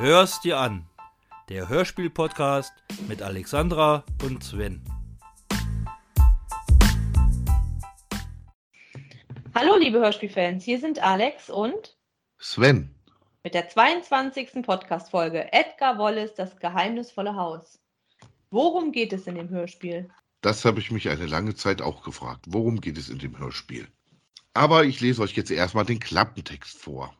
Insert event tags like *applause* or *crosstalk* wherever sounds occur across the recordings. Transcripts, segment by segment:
Hör's dir an. Der Hörspiel-Podcast mit Alexandra und Sven. Hallo, liebe Hörspielfans, hier sind Alex und Sven. mit der 22. Podcast-Folge Edgar Wallace, das geheimnisvolle Haus. Worum geht es in dem Hörspiel? Das habe ich mich eine lange Zeit auch gefragt. Worum geht es in dem Hörspiel? Aber ich lese euch jetzt erstmal den Klappentext vor.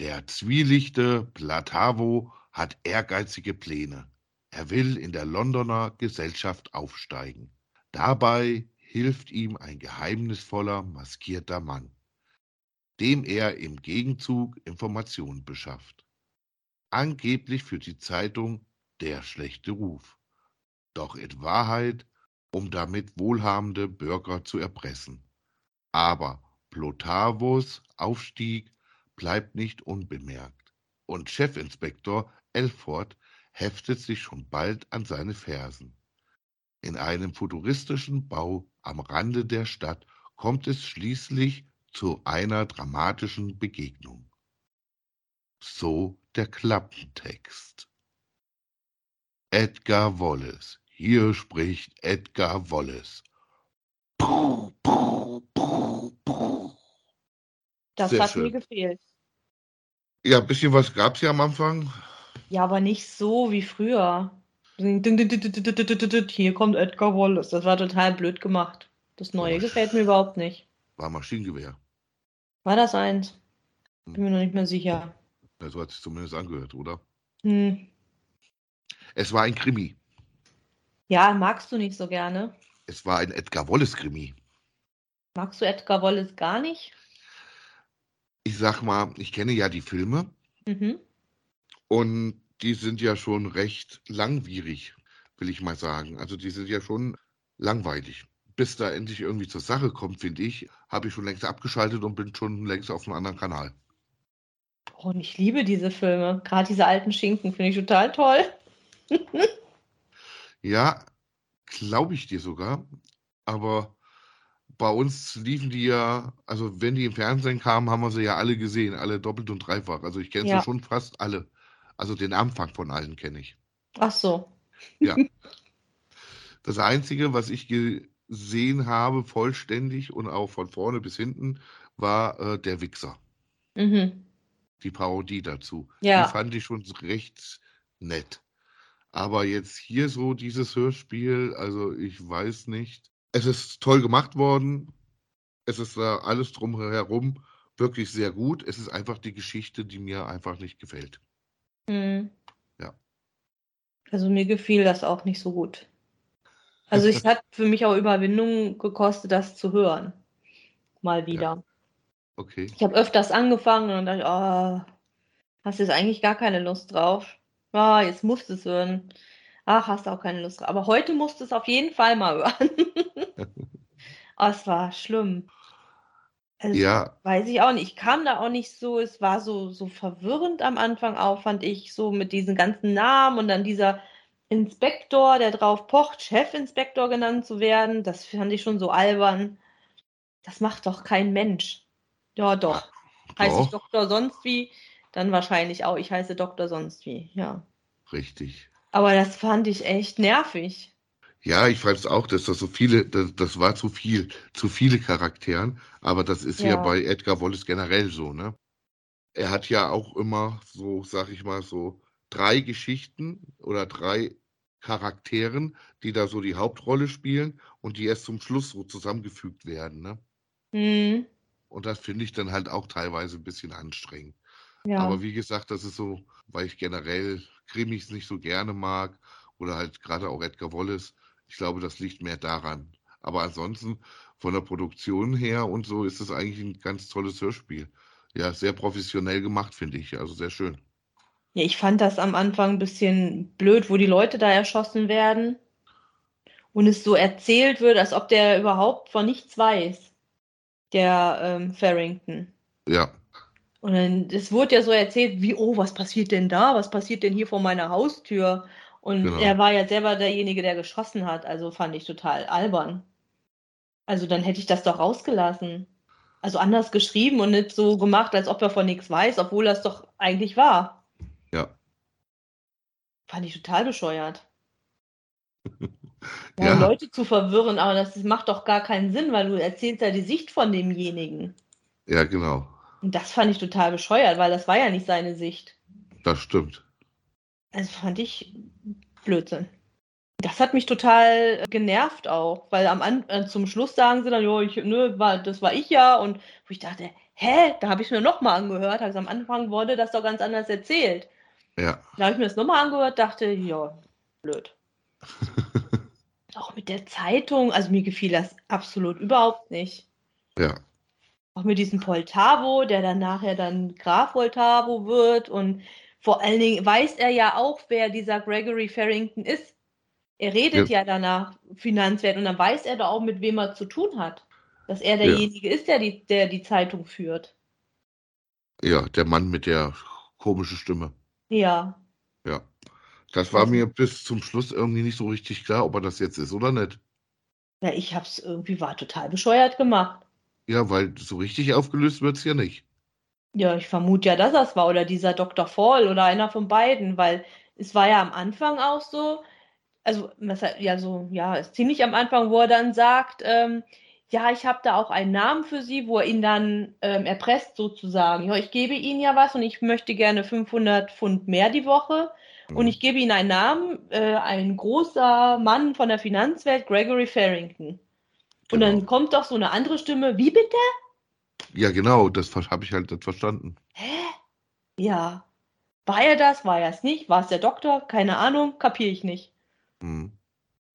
Der zwielichte Platavo hat ehrgeizige Pläne. Er will in der Londoner Gesellschaft aufsteigen. Dabei hilft ihm ein geheimnisvoller, maskierter Mann, dem er im Gegenzug Informationen beschafft. Angeblich für die Zeitung Der schlechte Ruf. Doch in Wahrheit, um damit wohlhabende Bürger zu erpressen. Aber Plotavos Aufstieg bleibt nicht unbemerkt und Chefinspektor Elford heftet sich schon bald an seine Fersen. In einem futuristischen Bau am Rande der Stadt kommt es schließlich zu einer dramatischen Begegnung. So der Klappentext. Edgar Wallace. Hier spricht Edgar Wallace. Das Sehr hat schön. mir gefehlt. Ja, ein bisschen was gab es ja am Anfang. Ja, aber nicht so wie früher. Hier kommt Edgar Wallace. Das war total blöd gemacht. Das Neue gefällt mir überhaupt nicht. War Maschinengewehr. War das eins? Hm. Bin mir noch nicht mehr sicher. Ja, so hat es zumindest angehört, oder? Hm. Es war ein Krimi. Ja, magst du nicht so gerne. Es war ein Edgar Wallace-Krimi. Magst du Edgar Wallace gar nicht? Ich sag mal, ich kenne ja die Filme Mhm. und die sind ja schon recht langwierig, will ich mal sagen. Also die sind ja schon langweilig. Bis da endlich irgendwie zur Sache kommt, finde ich, habe ich schon längst abgeschaltet und bin schon längst auf einem anderen Kanal. Oh, und ich liebe diese Filme. Gerade diese alten Schinken finde ich total toll. *laughs* Ja, glaube ich dir sogar. Aber bei uns liefen die ja, also wenn die im Fernsehen kamen, haben wir sie ja alle gesehen, alle doppelt und dreifach. Also ich kenne Ja. sie schon fast alle. Also den Anfang von allen kenne ich. Ach so. Ja. Das Einzige, was ich gesehen habe, vollständig und auch von vorne bis hinten, war äh, der Wichser. Mhm. Die Parodie dazu. Ja. Die fand ich schon recht nett. Aber jetzt hier so dieses Hörspiel, also ich weiß nicht. Es ist toll gemacht worden. Es ist da alles drumherum wirklich sehr gut. Es ist einfach die Geschichte, die mir einfach nicht gefällt. Mhm. Ja. Also mir gefiel das auch nicht so gut. Also es *laughs* hat für mich auch Überwindung gekostet, das zu hören. Mal wieder. Okay. Ich habe öfters angefangen und dachte oh, hast jetzt eigentlich gar keine Lust drauf. Ah, jetzt musst du es hören. Ach, hast auch keine Lust drauf. Aber heute musst du es auf jeden Fall mal *laughs* hören. oh, es war schlimm. Also, Ja, Weiß ich auch nicht. Ich kam da auch nicht so, es war so, so verwirrend am Anfang auch, fand ich, so mit diesen ganzen Namen und dann dieser Inspektor, der drauf pocht, Chefinspektor genannt zu werden. Das fand ich schon so albern. Das macht doch kein Mensch. Ja, doch. Heiße ich Doktor sonst wie, dann wahrscheinlich auch, ich heiße Doktor sonst wie, ja. richtig. Aber das fand ich echt nervig. Ja, ich fand es auch, dass das so viele, das, das war zu viel, zu viele Charakteren, aber das ist ja. Ja. bei Edgar Wallace generell so, ne? Er hat ja auch immer so, sag ich mal, so drei Geschichten oder drei Charakteren, die da so die Hauptrolle spielen und die erst zum Schluss so zusammengefügt werden, ne? Hm, Und das finde ich dann halt auch teilweise ein bisschen anstrengend. ja. Aber wie gesagt, das ist so, weil ich generell Krimis nicht so gerne mag oder halt gerade auch Edgar Wallace. Ich glaube, das liegt mehr daran. Aber ansonsten von der Produktion her und so ist es eigentlich ein ganz tolles Hörspiel. Ja, sehr professionell gemacht, finde ich. Also sehr schön. Ja, ich fand das am Anfang ein bisschen blöd, wo die Leute da erschossen werden und es so erzählt wird, als ob der überhaupt von nichts weiß, der ähm, Farrington. Ja, Und dann, es wurde ja so erzählt, wie, oh, was passiert denn da? Was passiert denn hier vor meiner Haustür? Und Genau. er war ja selber derjenige, der geschossen hat, also fand ich total albern. Also dann hätte ich das doch rausgelassen. Also anders geschrieben und nicht so gemacht, als ob er von nichts weiß, obwohl das doch eigentlich war. Ja. Fand ich total bescheuert. *laughs* Ja, Ja, Leute zu verwirren, aber das macht doch gar keinen Sinn, weil du erzählst ja die Sicht von demjenigen. ja, genau. Und das fand ich total bescheuert, weil das war ja nicht seine Sicht. Das stimmt. Also fand ich Blödsinn. Das hat mich total genervt auch, weil am äh, zum Schluss sagen sie dann, jo, ich, ne, war, das war ich ja und wo ich dachte, hä, da habe ich mir nochmal angehört, also am Anfang wurde das doch ganz anders erzählt. Ja. Da habe ich mir das nochmal angehört, dachte, ja, blöd. *laughs* Auch mit der Zeitung, also mir gefiel das absolut überhaupt nicht. Ja. Auch mit diesem Poltavo, der dann nachher dann Graf Poltavo wird und vor allen Dingen weiß er ja auch, wer dieser Gregory Farrington ist. Er redet ja, danach Finanzwert und dann weiß er doch auch, mit wem er zu tun hat. Dass er derjenige ist, der die, der die Zeitung führt. Ja, der Mann mit der komischen Stimme. Ja. Ja. Das war mir bis zum Schluss irgendwie nicht so richtig klar, ob er das jetzt ist oder nicht. Ja, ich hab's irgendwie, war total bescheuert gemacht. Ja, weil so richtig aufgelöst wird's ja nicht. Ja, ich vermute ja, dass das war oder dieser Dr. Fall oder einer von beiden, weil es war ja am Anfang auch so, also ja so, ja, ist ziemlich am Anfang, wo er dann sagt, ähm, ja, ich habe da auch einen Namen für Sie, wo er ihn dann ähm, erpresst sozusagen. Ja, ich gebe Ihnen ja was und ich möchte gerne 500 Pfund mehr die Woche und ich gebe Ihnen einen Namen, äh, ein großer Mann von der Finanzwelt, Gregory Farrington. Und Genau. dann kommt doch so eine andere Stimme, wie bitte? Ja, genau, das habe ich halt nicht verstanden. Hä? Ja. War er das? War er es nicht? War es der Doktor? Keine Ahnung, kapiere ich nicht. Hm.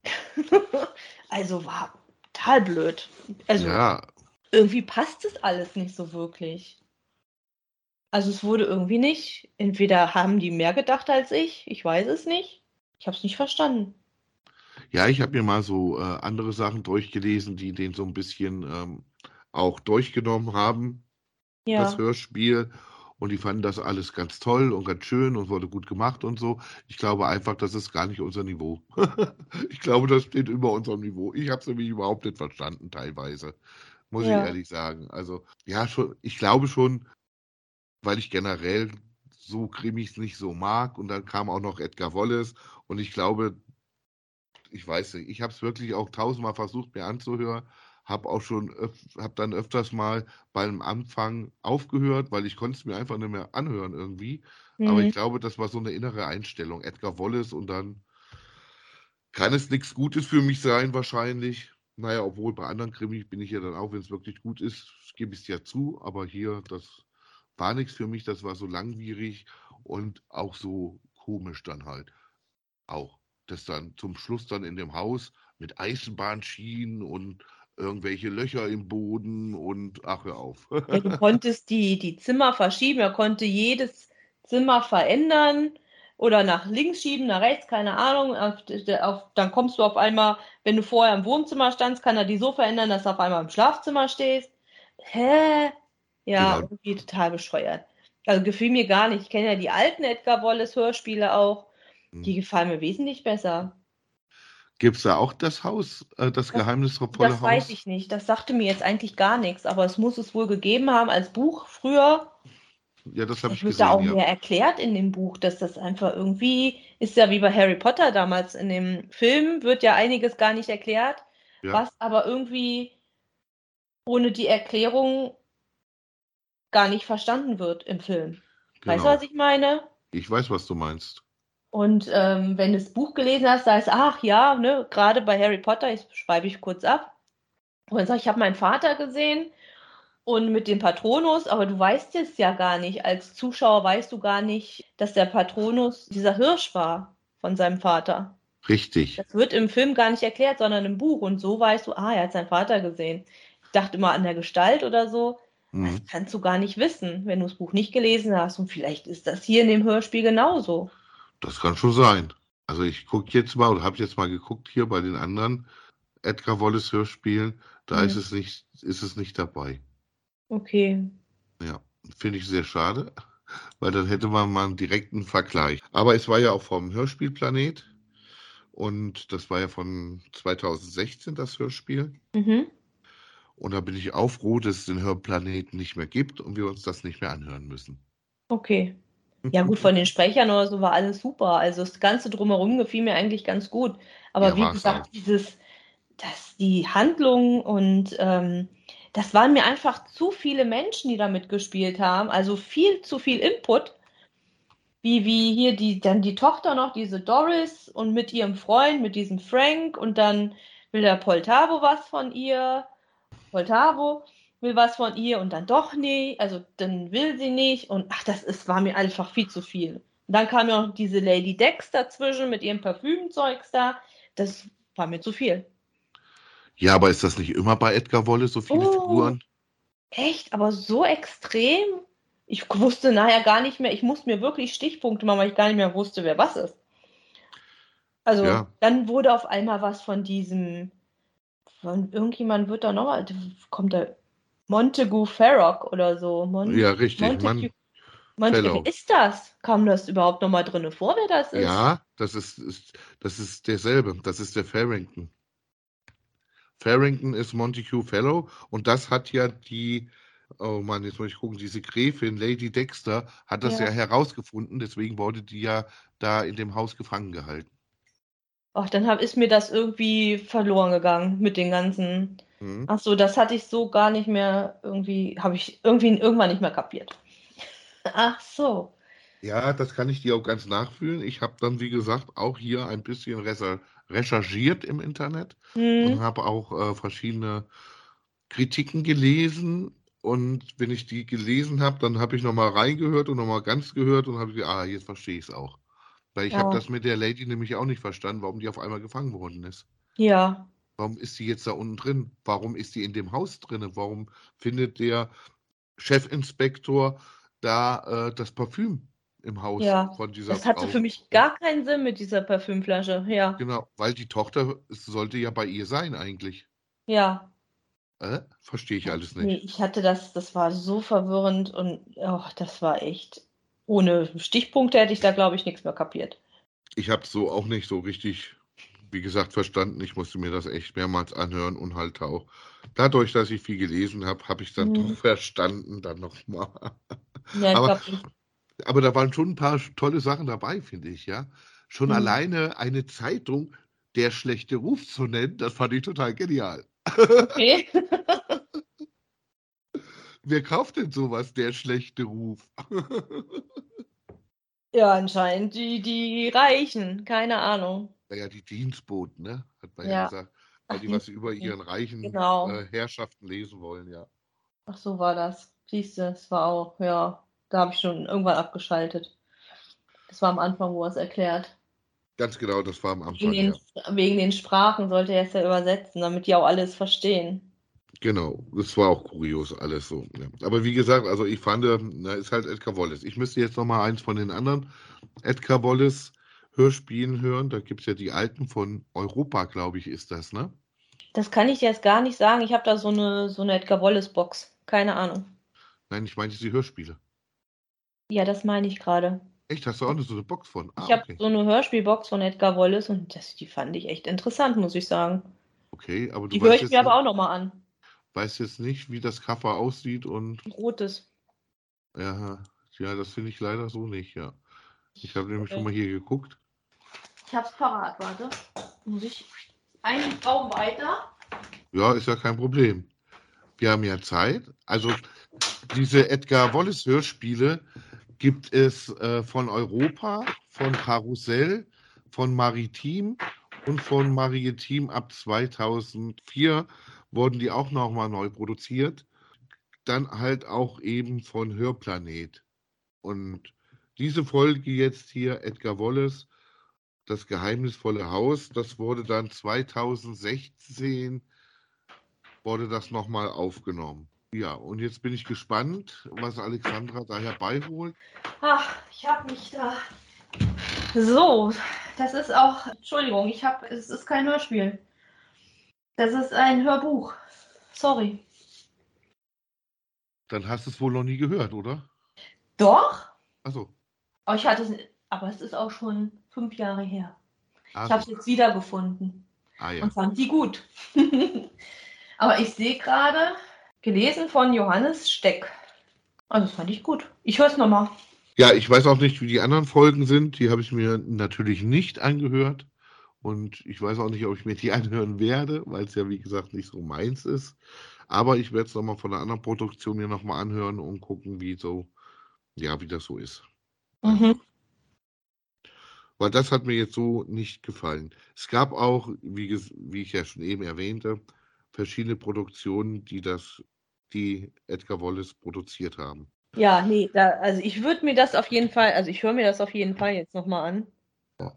*laughs* Also war total blöd. Also Ja, irgendwie passt es alles nicht so wirklich. Also es wurde irgendwie nicht. Entweder haben die mehr gedacht als ich, ich weiß es nicht. Ich habe es nicht verstanden. Ja, ich habe mir mal so äh, andere Sachen durchgelesen, die den so ein bisschen ähm, auch durchgenommen haben, das Ja, Hörspiel. Und die fanden das alles ganz toll und ganz schön und wurde gut gemacht und so. Ich glaube einfach, das ist gar nicht unser Niveau. *laughs* Ich glaube, das steht über unserem Niveau. Ich habe es nämlich überhaupt nicht verstanden, teilweise. Muss ich Ja. ehrlich sagen. Also, ja, schon, ich glaube schon, weil ich generell so Krimis nicht so mag. Und dann kam auch noch Edgar Wallace. Und ich glaube, ich weiß nicht, ich habe es wirklich auch tausendmal versucht, mir anzuhören. Habe auch schon, habe dann öfters mal beim Anfang aufgehört, weil ich konnte es mir einfach nicht mehr anhören irgendwie. Aber ich Mhm. glaube, das war so eine innere Einstellung. Edgar Wallace und dann kann es nichts Gutes für mich sein, wahrscheinlich. Naja, obwohl bei anderen Krimis bin ich ja dann auch, wenn es wirklich gut ist, gebe ich es ja zu. Aber hier, das war nichts für mich. Das war so langwierig und auch so komisch dann halt. Auch. Das dann zum Schluss dann in dem Haus mit Eisenbahnschienen und irgendwelche Löcher im Boden und ach, hör auf. Ja, du konntest die, die Zimmer verschieben, er konnte jedes Zimmer verändern oder nach links schieben, nach rechts, keine Ahnung. Auf, auf, dann kommst du auf einmal, wenn du vorher im Wohnzimmer standst, kann er die so verändern, dass du auf einmal im Schlafzimmer stehst. Hä? Ja, Genau. irgendwie total bescheuert. Also gefiel mir gar nicht. Ich kenne ja die alten Edgar Wallace Hörspiele auch. Die Hm. gefallen mir wesentlich besser. Gibt es da auch das Haus, äh, das Das, geheimnisvolle das weiß Haus? ich nicht. Das sagte mir jetzt eigentlich gar nichts, aber es muss es wohl gegeben haben als Buch früher. Ja, das habe Das ich wird da auch gesehen, ja. mehr erklärt in dem Buch, dass das einfach irgendwie ist ja wie bei Harry Potter damals in dem Film, wird ja einiges gar nicht erklärt, Ja, was aber irgendwie ohne die Erklärung gar nicht verstanden wird im Film. Weißt du, was genau. ich meine? Ich weiß, was du meinst. Und ähm, wenn du das Buch gelesen hast, sagst du, ach ja, ne, gerade bei Harry Potter, ich schreibe ich kurz ab. Und dann sag ich, ich habe meinen Vater gesehen und mit dem Patronus, aber du weißt es ja gar nicht. Als Zuschauer weißt du gar nicht, dass der Patronus dieser Hirsch war von seinem Vater. Richtig. Das wird im Film gar nicht erklärt, sondern im Buch. Und so weißt du, ah, er hat seinen Vater gesehen. Ich dachte immer an der Gestalt oder so. Das Mhm. kannst du gar nicht wissen, wenn du das Buch nicht gelesen hast. Und vielleicht ist das hier in dem Hörspiel genauso. Das kann schon sein. Also ich gucke jetzt mal oder habe jetzt mal geguckt hier bei den anderen Edgar Wallace Hörspielen. Da ist Hm. es nicht, ist es nicht dabei. Okay. Ja, finde ich sehr schade, *laughs* weil dann hätte man mal einen direkten Vergleich. Aber es war ja auch vom Hörspielplanet und das war ja von 2016 das Hörspiel. Mhm. Und da bin ich auch froh, dass es den Hörplaneten nicht mehr gibt und wir uns das nicht mehr anhören müssen. Okay. Ja, gut, von den *laughs* Sprechern oder so war alles super. Also das Ganze drumherum gefiel mir eigentlich ganz gut. Aber Ja, wie gesagt, auch. dieses, dass die Handlung und ähm, das waren mir einfach zu viele Menschen, die da mitgespielt haben. Also viel zu viel Input. Wie, wie hier die, dann die Tochter noch, diese Doris und mit ihrem Freund, mit diesem Frank und dann will der Poltavo was von ihr. Poltavo will was von ihr und dann doch nicht, also dann will sie nicht und ach, das ist, war mir einfach viel zu viel. Und dann kam ja noch diese Lady Dex dazwischen mit ihrem Parfümzeugs da, das war mir zu viel. Ja, aber ist das nicht immer bei Edgar Wallace so viele Oh. Figuren? Echt, aber so extrem? Ich wusste nachher gar nicht mehr, ich musste mir wirklich Stichpunkte machen, weil ich gar nicht mehr wusste, wer was ist. Also, Ja. dann wurde auf einmal was von diesem, von irgendjemand wird da nochmal, kommt da Montague Farrock oder so. Mon Ja, richtig. Montague, Fellow. wer ist das? Kam das überhaupt nochmal drin vor, wer das ist? ja, das ist, ist, das ist derselbe. Das ist der Farrington. Farrington ist Montague Fellow und das hat ja die, oh Mann, jetzt muss ich gucken, diese Gräfin Lady Dexter hat das Ja. ja herausgefunden, deswegen wurde die ja da in dem Haus gefangen gehalten. Ach, dann hab, ist mir das irgendwie verloren gegangen mit den ganzen. Mhm. Ach so, das hatte ich so gar nicht mehr irgendwie, habe ich irgendwie irgendwann nicht mehr kapiert. *laughs* Ach so. Ja, das kann ich dir auch ganz nachfühlen. Ich habe dann, wie gesagt, auch hier ein bisschen recherchiert im Internet und Hm. habe auch äh, verschiedene Kritiken gelesen. Und wenn ich die gelesen habe, dann habe ich nochmal reingehört und nochmal ganz gehört und habe gesagt, ah, jetzt verstehe ich es auch. Weil ich habe Ja. das mit der Lady nämlich auch nicht verstanden, warum die auf einmal gefangen worden ist. Ja. Warum ist sie jetzt da unten drin? Warum ist sie in dem Haus drin? Warum findet der Chefinspektor da äh, das Parfüm im Haus Ja, von dieser Das hatte Frau? für mich gar keinen Sinn mit dieser Parfümflasche. Ja. Genau, weil die Tochter sollte ja bei ihr sein eigentlich. Ja. Äh? Verstehe ich alles Nee, nicht. ich hatte das, das war so verwirrend und oh, das war echt. Ohne Stichpunkte hätte ich da, glaube ich, nichts mehr kapiert. Ich habe so auch nicht so richtig, wie gesagt, verstanden. Ich musste mir das echt mehrmals anhören und halt auch. Dadurch, dass ich viel gelesen habe, habe ich dann Mhm. doch verstanden, dann nochmal. Ja, Aber- Aber da waren schon ein paar tolle Sachen dabei, finde ich, ja. Schon Mhm. alleine eine Zeitung, der schlechte Ruf zu nennen, das fand ich total genial. okay. *laughs* Wer kauft denn sowas, der schlechte Ruf? *laughs* Ja, anscheinend die, die Reichen, keine Ahnung. Naja, die Dienstboten, ne? Hat man ja, Ja. gesagt. Weil die was über ihren reichen Genau. äh, Herrschaften lesen wollen, ja. Ach so war das. Siehst du, es war auch, ja, da habe ich schon irgendwann abgeschaltet. Das war am Anfang, wo er es erklärt. Ganz genau, das war am Wegen Anfang, den, ja. wegen den Sprachen sollte er es ja übersetzen, damit die auch alles verstehen. Genau, das war auch kurios alles so. Ja. Aber wie gesagt, also ich fand, na, ist halt Edgar Wallace. Ich müsste jetzt nochmal eins von den anderen Edgar Wallace Hörspielen hören. Da gibt es ja die alten von Europa, glaube ich, ist das, ne? Das kann ich dir jetzt gar nicht sagen. Ich habe da so eine, so eine Edgar Wallace-Box. Keine Ahnung. Nein, ich meine die Hörspiele. Ja, das meine ich gerade. Echt, hast du auch noch so eine Box von? Ah, Ich habe okay. so eine Hörspielbox von Edgar Wallace und das, die fand ich echt interessant, muss ich sagen. Okay, aber du Die höre ich mir aber auch nochmal an. weißt jetzt nicht, wie das Cover aussieht und rotes. ja, ja, das finde ich leider so nicht, ja. Ich habe nämlich Okay. schon mal hier geguckt. Ich hab's parat, warte. Muss ich einen Raum weiter? Ja, ist ja kein Problem. Wir haben ja Zeit. Also diese Edgar Wallace Hörspiele gibt es äh, von Europa, von Karussell, von Maritim und von Maritim ab 2004 wurden die auch nochmal neu produziert. Dann halt auch eben von Hörplanet. Und diese Folge jetzt hier, Edgar Wallace, das geheimnisvolle Haus, das wurde dann 2016 wurde das nochmal aufgenommen. Ja, und jetzt bin ich gespannt, was Alexandra da herbeiholt. Ach, ich habe mich da. So, das ist auch. Entschuldigung, ich habe. Es ist kein Hörspiel. Das ist ein Hörbuch. Sorry. Dann hast du es wohl noch nie gehört, oder? Doch? Achso. Aber ich hatte es. Aber es ist auch schon fünf Jahre her. Ich habe es jetzt wiedergefunden ah ja. und fand die gut. *laughs* Aber ich sehe gerade, gelesen von Johannes Steck. Also das fand ich gut. Ich höre es nochmal. Ja, ich weiß auch nicht, wie die anderen Folgen sind. Die habe ich mir natürlich nicht angehört. Und ich weiß auch nicht, ob ich mir die *laughs* anhören werde, weil es ja, wie gesagt, nicht so meins ist. Aber ich werde es nochmal von einer anderen Produktion mir nochmal anhören und gucken, wie so, ja, wie das so ist. Mhm. Weil das hat mir jetzt so nicht gefallen. Es gab auch, wie, wie ich ja schon eben erwähnte, verschiedene Produktionen, die das, die Edgar Wallace produziert haben. Ja, nee, da, also ich würde mir das auf jeden Fall, also ich höre mir das auf jeden Fall jetzt nochmal an. Ja.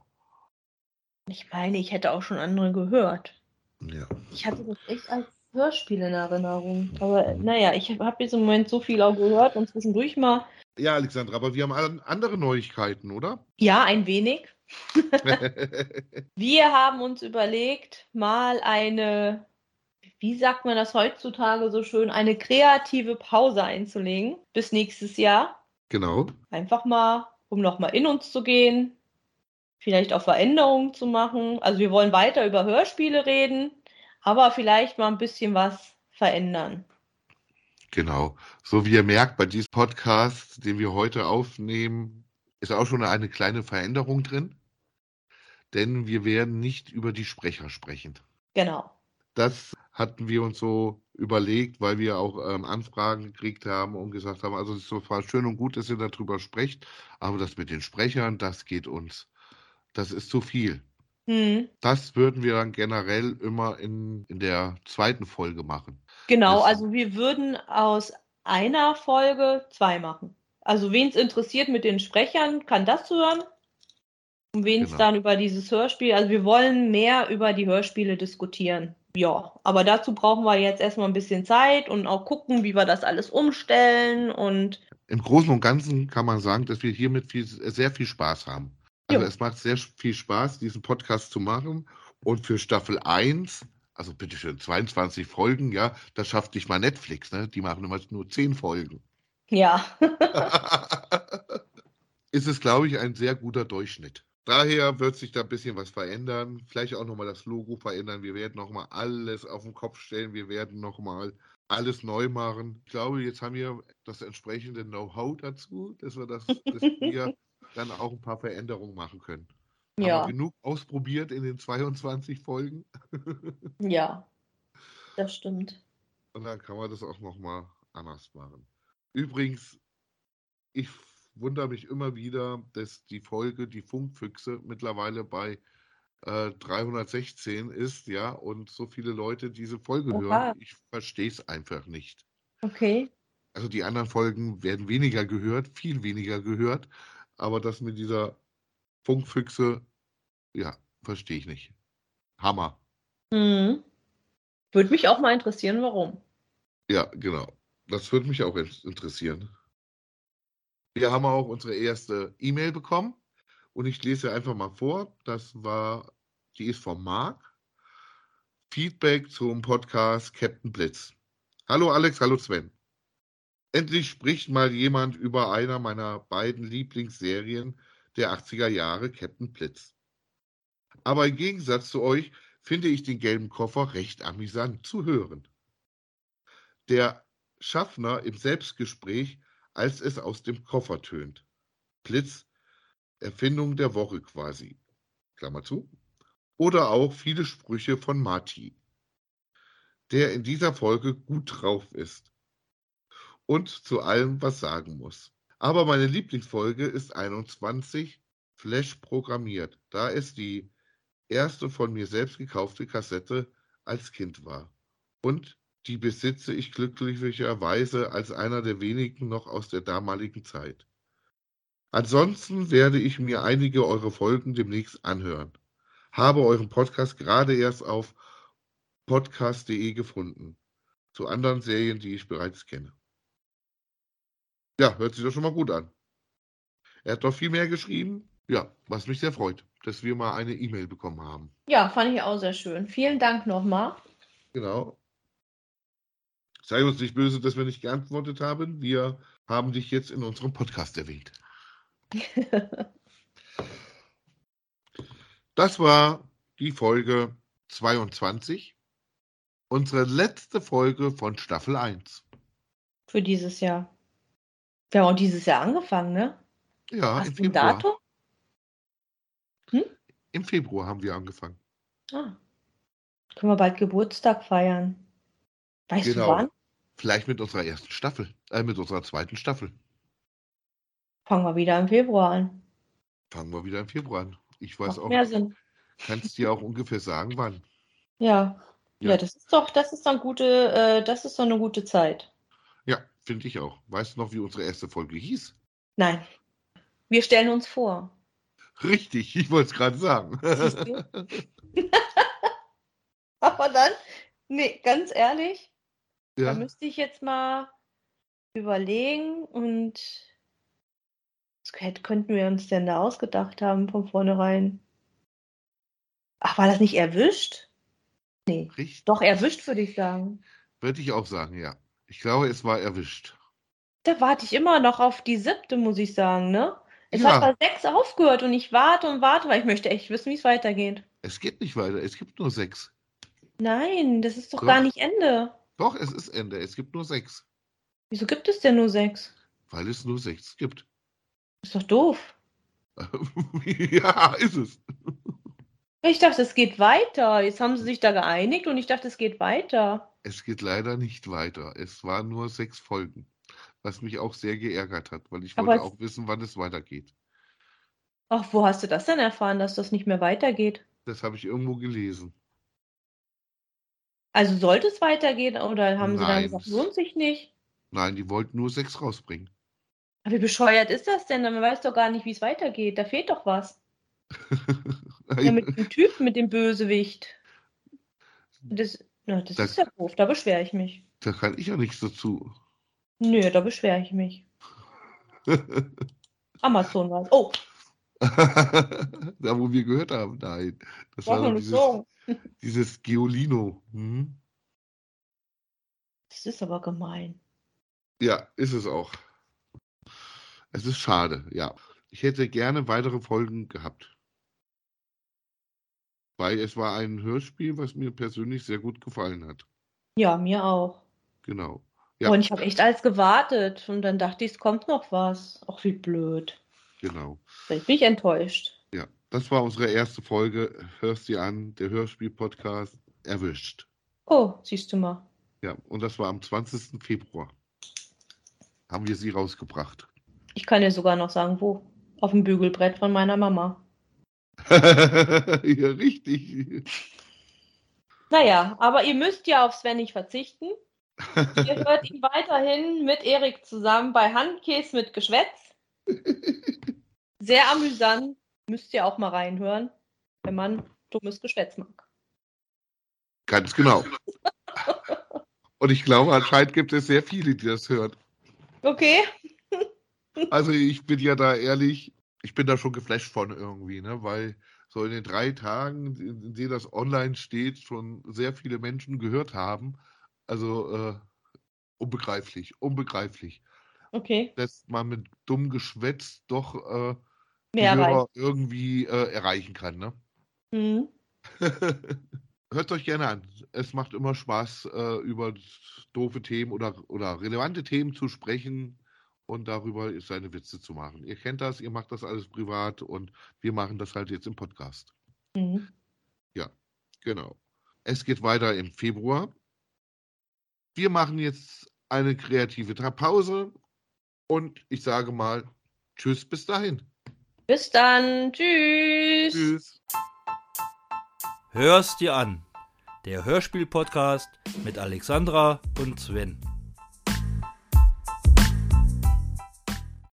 Ich meine, ich hätte auch schon andere gehört. Ja. Ich hatte das echt als Hörspiel in Erinnerung. Aber naja, ich habe jetzt im Moment so viel auch gehört und zwischendurch mal. Ja, Alexandra, aber wir haben andere Neuigkeiten, oder? Ja, ein wenig. *laughs* wir haben uns überlegt, mal eine wie sagt man das heutzutage so schön, eine kreative Pause einzulegen bis nächstes Jahr. Genau. Einfach mal, um nochmal in uns zu gehen, vielleicht auch Veränderungen zu machen. Also wir wollen weiter über Hörspiele reden, aber vielleicht mal ein bisschen was verändern. Genau. So wie ihr merkt, bei diesem Podcast, den wir heute aufnehmen, ist auch schon eine kleine Veränderung drin. Denn wir werden nicht über die Sprecher sprechen. Genau. Das hatten wir uns so überlegt, weil wir auch ähm, Anfragen gekriegt haben und gesagt haben, also es ist zwar schön und gut, dass ihr darüber sprecht, aber das mit den Sprechern, das geht uns, das ist zu viel. Hm. Das würden wir dann generell immer in, in der zweiten Folge machen. Genau, das, also wir würden aus einer Folge zwei machen. Also wen es interessiert mit den Sprechern, kann das hören. Und wen es genau. dann über dieses Hörspiel, also wir wollen mehr über die Hörspiele diskutieren. Ja, aber dazu brauchen wir jetzt erstmal ein bisschen Zeit und auch gucken, wie wir das alles umstellen und. Im Großen und Ganzen kann man sagen, dass wir hiermit viel, sehr viel Spaß haben. Also jo. es macht sehr viel Spaß, diesen Podcast zu machen. Und für Staffel 1, also bitte schön, 22 Folgen, ja, das schafft nicht mal Netflix, ne? Die machen immer nur 10 Folgen. Ja. *laughs* ist es, glaube ich, ein sehr guter Durchschnitt. Daher wird sich da ein bisschen was verändern. Vielleicht auch nochmal das Logo verändern. Wir werden nochmal alles auf den Kopf stellen. Wir werden nochmal alles neu machen. Ich glaube, jetzt haben wir das entsprechende Know-how dazu, dass wir, das, dass wir *laughs* dann auch ein paar Veränderungen machen können. Ja. Genug ausprobiert in den 22 Folgen? *laughs* ja, das stimmt. Und dann kann man das auch nochmal anders machen. Übrigens, ich wundere mich immer wieder, dass die Folge Die Funkfüchse mittlerweile bei äh, 316 ist, ja, und so viele Leute diese Folge Oha. hören. Ich verstehe es einfach nicht. Okay. Also die anderen Folgen werden weniger gehört, viel weniger gehört, aber das mit dieser Funkfüchse, ja, verstehe ich nicht. Hammer. Mhm. Würde mich auch mal interessieren, warum. Ja, genau. Das würde mich auch interessieren. Wir haben auch unsere erste E-Mail bekommen und ich lese einfach mal vor. Das war, die ist von Marc. Feedback zum Podcast Captain Blitz. Hallo Alex, hallo Sven. Endlich spricht mal jemand über einer meiner beiden Lieblingsserien der 80er Jahre, Captain Blitz. Aber im Gegensatz zu euch finde ich den gelben Koffer recht amüsant zu hören. Der Schaffner im Selbstgespräch als es aus dem Koffer tönt. Blitz, Erfindung der Woche quasi. Klammer zu. Oder auch viele Sprüche von Marty, der in dieser Folge gut drauf ist und zu allem was sagen muss. Aber meine Lieblingsfolge ist 21 Flash programmiert, da es die erste von mir selbst gekaufte Kassette als Kind war. Und die besitze ich glücklicherweise als einer der wenigen noch aus der damaligen Zeit. Ansonsten werde ich mir einige eurer Folgen demnächst anhören. Habe euren Podcast gerade erst auf podcast.de gefunden. Zu anderen Serien, die ich bereits kenne. Ja, hört sich doch schon mal gut an. Er hat doch viel mehr geschrieben. Ja, was mich sehr freut, dass wir mal eine E-Mail bekommen haben. Ja, fand ich auch sehr schön. Vielen Dank nochmal. Genau. Sei uns nicht böse, dass wir nicht geantwortet haben. Wir haben dich jetzt in unserem Podcast erwähnt. *laughs* das war die Folge 22. unsere letzte Folge von Staffel 1. Für dieses Jahr. Wir haben auch dieses Jahr angefangen, ne? Ja, Hast im du ein Februar. Datum? Im Februar haben wir angefangen. Ah. Können wir bald Geburtstag feiern. Weißt du Genau. wann? Vielleicht mit unserer ersten Staffel, äh, mit unserer zweiten Staffel. Fangen wir wieder im Februar an. Fangen wir wieder im Februar an. Ich weiß Macht auch, mehr Sinn. kannst dir auch ungefähr sagen, wann. Ja. Ja. Ja, das ist doch, das ist dann gute, äh, das ist doch eine gute Zeit. Finde ich auch. Weißt du noch, wie unsere erste Folge hieß? Nein. Wir stellen uns vor. Richtig, ich wollte es gerade sagen. *laughs* Aber dann, nee, ganz ehrlich, da ja, müsste ich jetzt mal überlegen und was könnten wir uns denn da ausgedacht haben von vornherein? Ach, war das nicht erwischt? Nee, richtig. doch erwischt, würde ich sagen. Würde ich auch sagen, ja. Ich glaube, es war erwischt. Da warte ich immer noch auf die siebte, muss ich sagen, ne? Es Ja. hat bei sechs aufgehört und ich warte und warte, weil ich möchte echt wissen, wie es weitergeht. Es geht nicht weiter. Es gibt nur sechs. Nein, das ist doch Doch. gar nicht Ende. Doch, es ist Ende. Es gibt nur sechs. Wieso gibt es denn nur sechs? Weil es nur sechs gibt. Ist doch doof. *laughs* ja, ist es. Ich dachte, es geht weiter. Jetzt haben sie sich da geeinigt und ich dachte, es geht weiter. Es geht leider nicht weiter. Es waren nur sechs Folgen. Was mich auch sehr geärgert hat, weil ich Aber wollte auch wissen, wann es weitergeht. Ach, wo hast du das denn erfahren, dass das nicht mehr weitergeht? Das habe ich irgendwo gelesen. Also sollte es weitergehen oder haben sie dann Nein, gesagt, es- lohnt sich nicht? Nein, die wollten nur sechs rausbringen. Aber wie bescheuert ist das denn? Man weiß doch gar nicht, wie es weitergeht. Da fehlt doch was. *laughs* Ja, mit dem Typen, mit dem Bösewicht. Das, na, das Das- ist ja doof. Da beschwere ich mich. da kann ich ja nichts dazu. Nö, da beschwere ich mich. *laughs* Amazon war es. Oh, *laughs* da, wo wir gehört haben, nein. Das war nicht dieses, so. dieses Geolino. Hm? Das ist aber gemein. Ja, ist es auch. Es ist schade, ja. Ich hätte gerne weitere Folgen gehabt. Weil es war ein Hörspiel, was mir persönlich sehr gut gefallen hat. Ja, mir auch. Genau. Ja. Und ich habe echt alles gewartet. Und dann dachte ich, es kommt noch was. Ach, wie blöd. Genau. Vielleicht bin ich enttäuscht. Ja. Das war unsere erste Folge. Hörst dir an, der Hörspiel-Podcast erwischt. Oh, siehst du mal. Ja, und das war am 20. Februar. Haben wir sie rausgebracht. Ich kann dir sogar noch sagen, wo. Auf dem Bügelbrett von meiner Mama. *laughs* ja, richtig. Naja, aber ihr müsst ja auf Sven nicht verzichten. Ihr *laughs* hört ihn weiterhin mit Erik zusammen bei Handkäse mit Geschwätz. Sehr amüsant. Müsst ihr auch mal reinhören, wenn man dummes Geschwätz mag. Ganz genau. Und ich glaube, anscheinend gibt es sehr viele, die das hören. Okay? Also ich bin ja da ehrlich, ich bin da schon geflasht von irgendwie, ne? Weil so in den drei Tagen, in denen das online steht, schon sehr viele Menschen gehört haben. Also äh, unbegreiflich, unbegreiflich, Okay. dass man mit dumm Geschwätz doch äh, Mehr. Hörer irgendwie äh, erreichen kann, ne? Mhm. *laughs* Hört euch gerne an. Es macht immer Spaß, äh, über doofe Themen oder, oder relevante Themen zu sprechen und darüber seine Witze zu machen. Ihr kennt das, ihr macht das alles privat und wir machen das halt jetzt im Podcast. Mhm. Genau. Es geht weiter im Februar. Wir machen jetzt eine kreative Pause und ich sage mal Tschüss, bis dahin. Bis dann. Tschüss. Tschüss. Hör's dir an. Der Hörspiel-Podcast mit Alexandra und Sven.